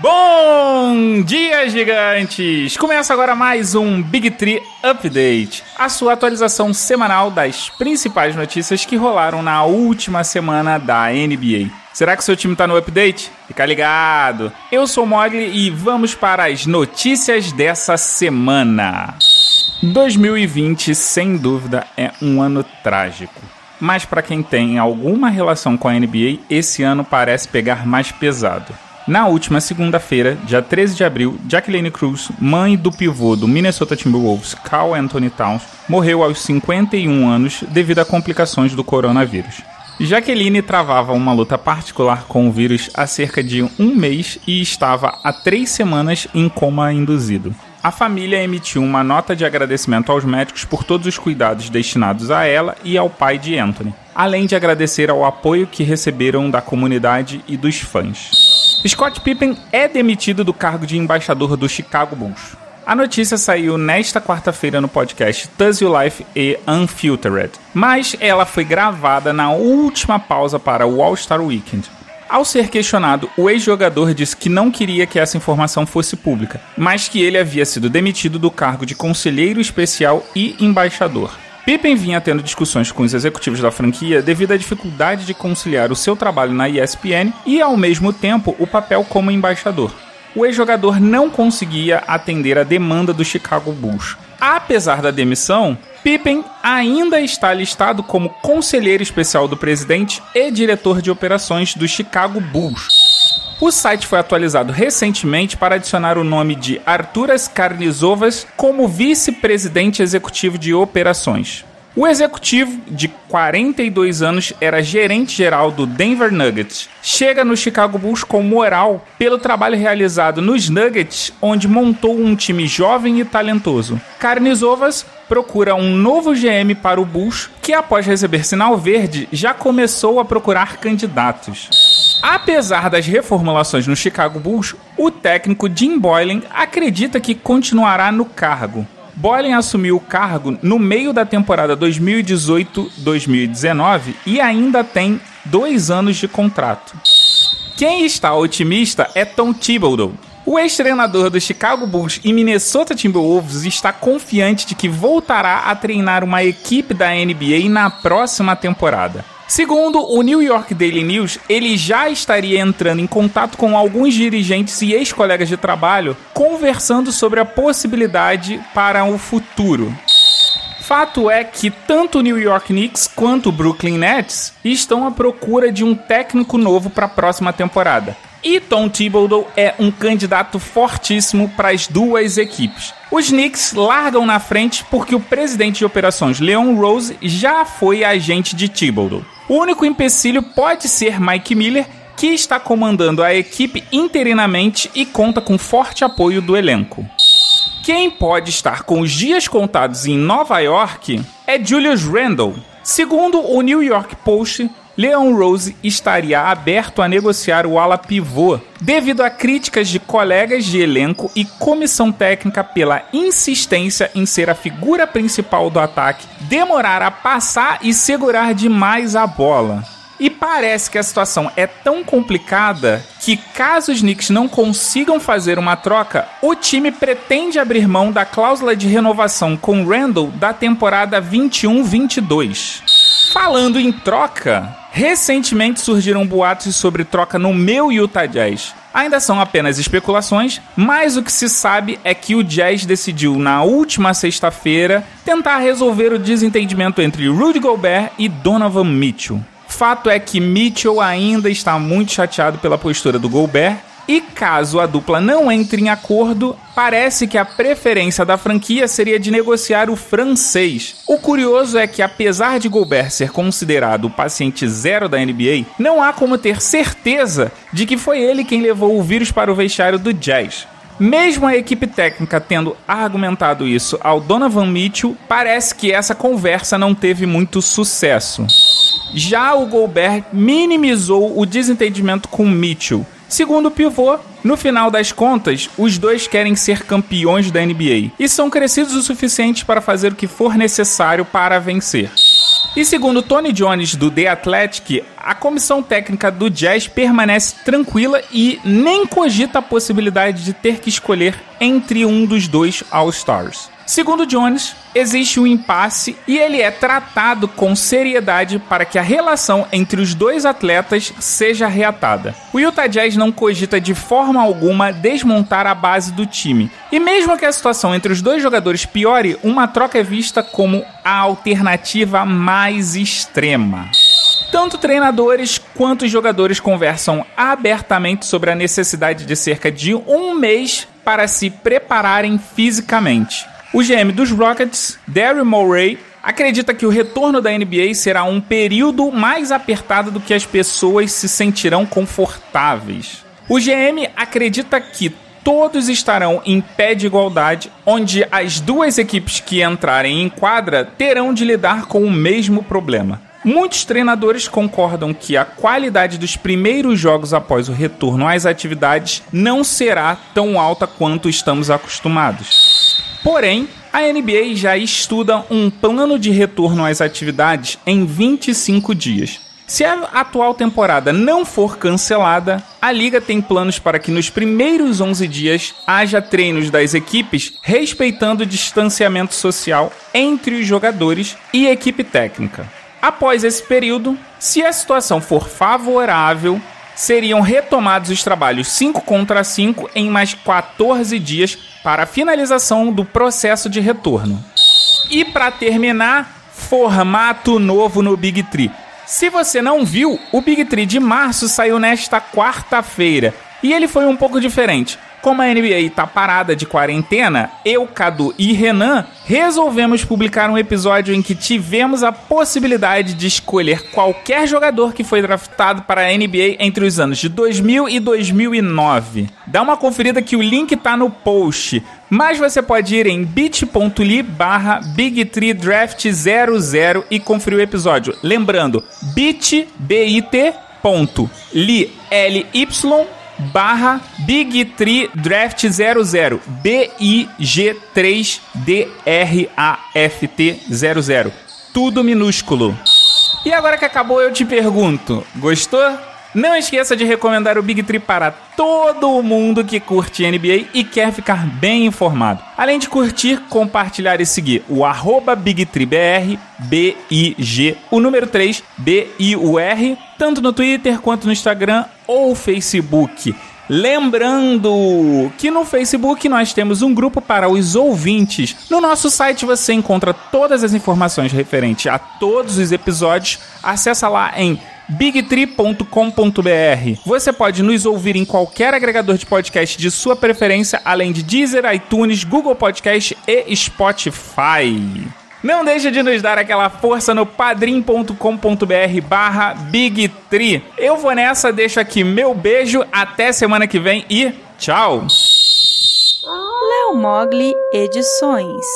Bom dia, gigantes! Começa agora mais um Big Tree Update, a sua atualização semanal das principais notícias que rolaram na última semana da NBA. Será que seu time tá no update? Fica ligado! Eu sou o Mogli e vamos para as notícias dessa semana. 2020, sem dúvida, é um ano trágico. Mas para quem tem alguma relação com a NBA, esse ano parece pegar mais pesado. Na última segunda-feira, dia 13 de abril, Jacqueline Cruz, mãe do pivô do Minnesota Timberwolves, Carl Anthony Towns, morreu aos 51 anos devido a complicações do coronavírus. Jaqueline travava uma luta particular com o vírus há cerca de um mês e estava há três semanas em coma induzido. A família emitiu uma nota de agradecimento aos médicos por todos os cuidados destinados a ela e ao pai de Anthony, além de agradecer ao apoio que receberam da comunidade e dos fãs. Scott Pippen é demitido do cargo de embaixador do Chicago Bulls. A notícia saiu nesta quarta-feira no podcast Does Life e Unfiltered, mas ela foi gravada na última pausa para o All-Star Weekend. Ao ser questionado, o ex-jogador disse que não queria que essa informação fosse pública, mas que ele havia sido demitido do cargo de conselheiro especial e embaixador. Pippen vinha tendo discussões com os executivos da franquia devido à dificuldade de conciliar o seu trabalho na ESPN e, ao mesmo tempo, o papel como embaixador. O ex-jogador não conseguia atender a demanda do Chicago Bulls. Apesar da demissão, Pippen ainda está listado como conselheiro especial do presidente e diretor de operações do Chicago Bulls. O site foi atualizado recentemente para adicionar o nome de Arturas Carnizovas como vice-presidente executivo de operações. O executivo, de 42 anos, era gerente-geral do Denver Nuggets. Chega no Chicago Bulls com moral pelo trabalho realizado nos Nuggets, onde montou um time jovem e talentoso. Carnizovas procura um novo GM para o Bulls, que após receber sinal verde, já começou a procurar candidatos. Apesar das reformulações no Chicago Bulls, o técnico Jim Boylan acredita que continuará no cargo. Boylan assumiu o cargo no meio da temporada 2018-2019 e ainda tem dois anos de contrato. Quem está otimista é Tom Thibodeau. O ex-treinador do Chicago Bulls e Minnesota Timberwolves está confiante de que voltará a treinar uma equipe da NBA na próxima temporada. Segundo o New York Daily News, ele já estaria entrando em contato com alguns dirigentes e ex-colegas de trabalho, conversando sobre a possibilidade para o futuro. Fato é que tanto o New York Knicks quanto o Brooklyn Nets estão à procura de um técnico novo para a próxima temporada. E Tom Thibodeau é um candidato fortíssimo para as duas equipes. Os Knicks largam na frente porque o presidente de operações Leon Rose já foi agente de Thibodeau. O único empecilho pode ser Mike Miller, que está comandando a equipe interinamente e conta com forte apoio do elenco. Quem pode estar com os dias contados em Nova York é Julius Randle. Segundo o New York Post, Leon Rose estaria aberto a negociar o ala pivô, devido a críticas de colegas de elenco e comissão técnica pela insistência em ser a figura principal do ataque, demorar a passar e segurar demais a bola. E parece que a situação é tão complicada que, caso os Knicks não consigam fazer uma troca, o time pretende abrir mão da cláusula de renovação com Randall da temporada 21-22. Falando em troca, recentemente surgiram boatos sobre troca no meu Utah Jazz. Ainda são apenas especulações, mas o que se sabe é que o Jazz decidiu na última sexta-feira tentar resolver o desentendimento entre Rudy Gobert e Donovan Mitchell. Fato é que Mitchell ainda está muito chateado pela postura do Gobert e caso a dupla não entre em acordo, parece que a preferência da franquia seria de negociar o francês. O curioso é que, apesar de Gobert ser considerado o paciente zero da NBA, não há como ter certeza de que foi ele quem levou o vírus para o vestiário do Jazz. Mesmo a equipe técnica tendo argumentado isso ao Donovan Mitchell, parece que essa conversa não teve muito sucesso. Já o Gobert minimizou o desentendimento com Mitchell Segundo o pivô, no final das contas, os dois querem ser campeões da NBA e são crescidos o suficiente para fazer o que for necessário para vencer. E segundo Tony Jones do The Athletic, a comissão técnica do Jazz permanece tranquila e nem cogita a possibilidade de ter que escolher entre um dos dois All-Stars. Segundo Jones, existe um impasse e ele é tratado com seriedade para que a relação entre os dois atletas seja reatada. O Utah Jazz não cogita de forma alguma desmontar a base do time. E mesmo que a situação entre os dois jogadores piore, uma troca é vista como a alternativa mais extrema. Tanto treinadores quanto jogadores conversam abertamente sobre a necessidade de cerca de um mês para se prepararem fisicamente. O GM dos Rockets, Daryl Morey, acredita que o retorno da NBA será um período mais apertado do que as pessoas se sentirão confortáveis. O GM acredita que todos estarão em pé de igualdade, onde as duas equipes que entrarem em quadra terão de lidar com o mesmo problema. Muitos treinadores concordam que a qualidade dos primeiros jogos após o retorno às atividades não será tão alta quanto estamos acostumados. Porém, a NBA já estuda um plano de retorno às atividades em 25 dias. Se a atual temporada não for cancelada, a liga tem planos para que nos primeiros 11 dias haja treinos das equipes respeitando o distanciamento social entre os jogadores e equipe técnica. Após esse período, se a situação for favorável, seriam retomados os trabalhos 5 contra 5 em mais 14 dias para a finalização do processo de retorno. E para terminar, formato novo no Big Tree. Se você não viu, o Big Tree de março saiu nesta quarta-feira e ele foi um pouco diferente. Como a NBA está parada de quarentena, eu, Cadu e Renan resolvemos publicar um episódio em que tivemos a possibilidade de escolher qualquer jogador que foi draftado para a NBA entre os anos de 2000 e 2009. Dá uma conferida que o link está no post. Mas você pode ir em bit.ly barra bigtreedraft00 e conferir o episódio. Lembrando, bit.ly barra Big Tree Draft 00 B-I-G-3-D-R-A-F-T 00 Tudo minúsculo. E agora que acabou, eu te pergunto: gostou? Não esqueça de recomendar o Big Tree para todo mundo que curte NBA e quer ficar bem informado. Além de curtir, compartilhar e seguir o arroba BigTreeBR, B-I-G, o número 3, B-I-U-R, tanto no Twitter quanto no Instagram ou Facebook. Lembrando que no Facebook nós temos um grupo para os ouvintes. No nosso site você encontra todas as informações referentes a todos os episódios. Acesse lá em bigtree.com.br. Você pode nos ouvir em qualquer agregador de podcast de sua preferência, além de Deezer, iTunes, Google Podcast e Spotify. Não deixe de nos dar aquela força no padrim.com.br barra Bigtree. Eu vou nessa, deixo aqui meu beijo, até semana que vem e tchau! Léo Mogli Edições